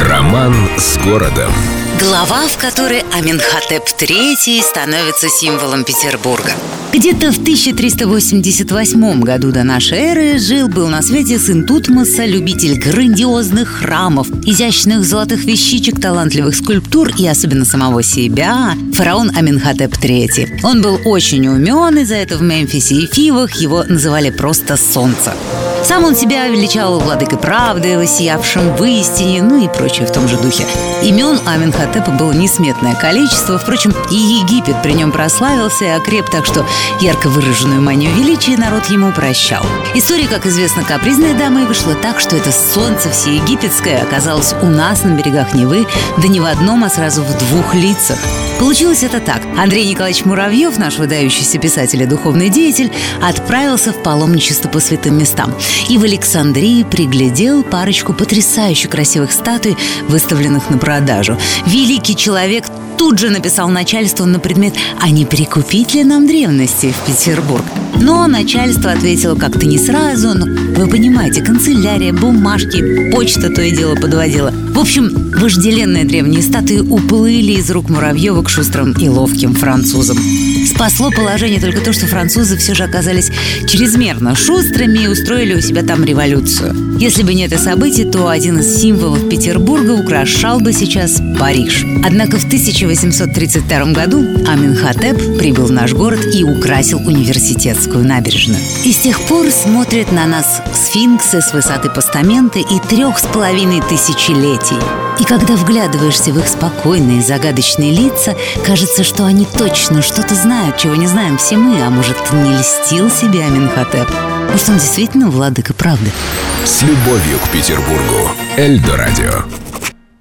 Роман с городом. Глава, в которой Аминхотеп III становится символом Петербурга. Где-то в 1388 году до нашей эры жил-был на свете сын Тутмоса, любитель грандиозных храмов, изящных золотых вещичек, талантливых скульптур и особенно самого себя, фараон Аминхотеп III. Он был очень умен, и за это в Мемфисе и Фивах его называли просто «Солнце». Сам он себя величал владыкой правды, воссиявшим в истине, ну и прочее в том же духе. Имен Аминхотепа было несметное количество, впрочем, и Египет при нем прославился и окреп, так что ярко выраженную манию величия народ ему прощал. История, как известно, капризная дама и вышла так, что это солнце всеегипетское оказалось у нас на берегах Невы, да не в одном, а сразу в двух лицах. Получилось это так. Андрей Николаевич Муравьев, наш выдающийся писатель и духовный деятель, отправился в паломничество по святым местам и в Александрии приглядел парочку потрясающе красивых статуй, выставленных на продажу. Великий человек тут же написал начальству на предмет «А не перекупить ли нам древности в Петербург?» Но начальство ответило как-то не сразу, но вы понимаете, канцелярия, бумажки, почта то и дело подводила. В общем, вожделенные древние статуи уплыли из рук Муравьева к шустрым и ловким французам. Спасло положение только то, что французы все же оказались чрезмерно шустрыми и устроили у себя там революцию. Если бы не это событие, то один из символов Петербурга украшал бы сейчас Париж. Однако в 1832 году Аминхотеп прибыл в наш город и украсил университетскую набережную. И с тех пор смотрят на нас сфинксы с высоты постамента и трех с половиной тысячелетий. И когда вглядываешься в их спокойные, загадочные лица, кажется, что они точно что-то чего не знаем все мы, а может, не льстил себе Аминхотеп. Может, он действительно владыка правды? С любовью к Петербургу. Эльдо радио.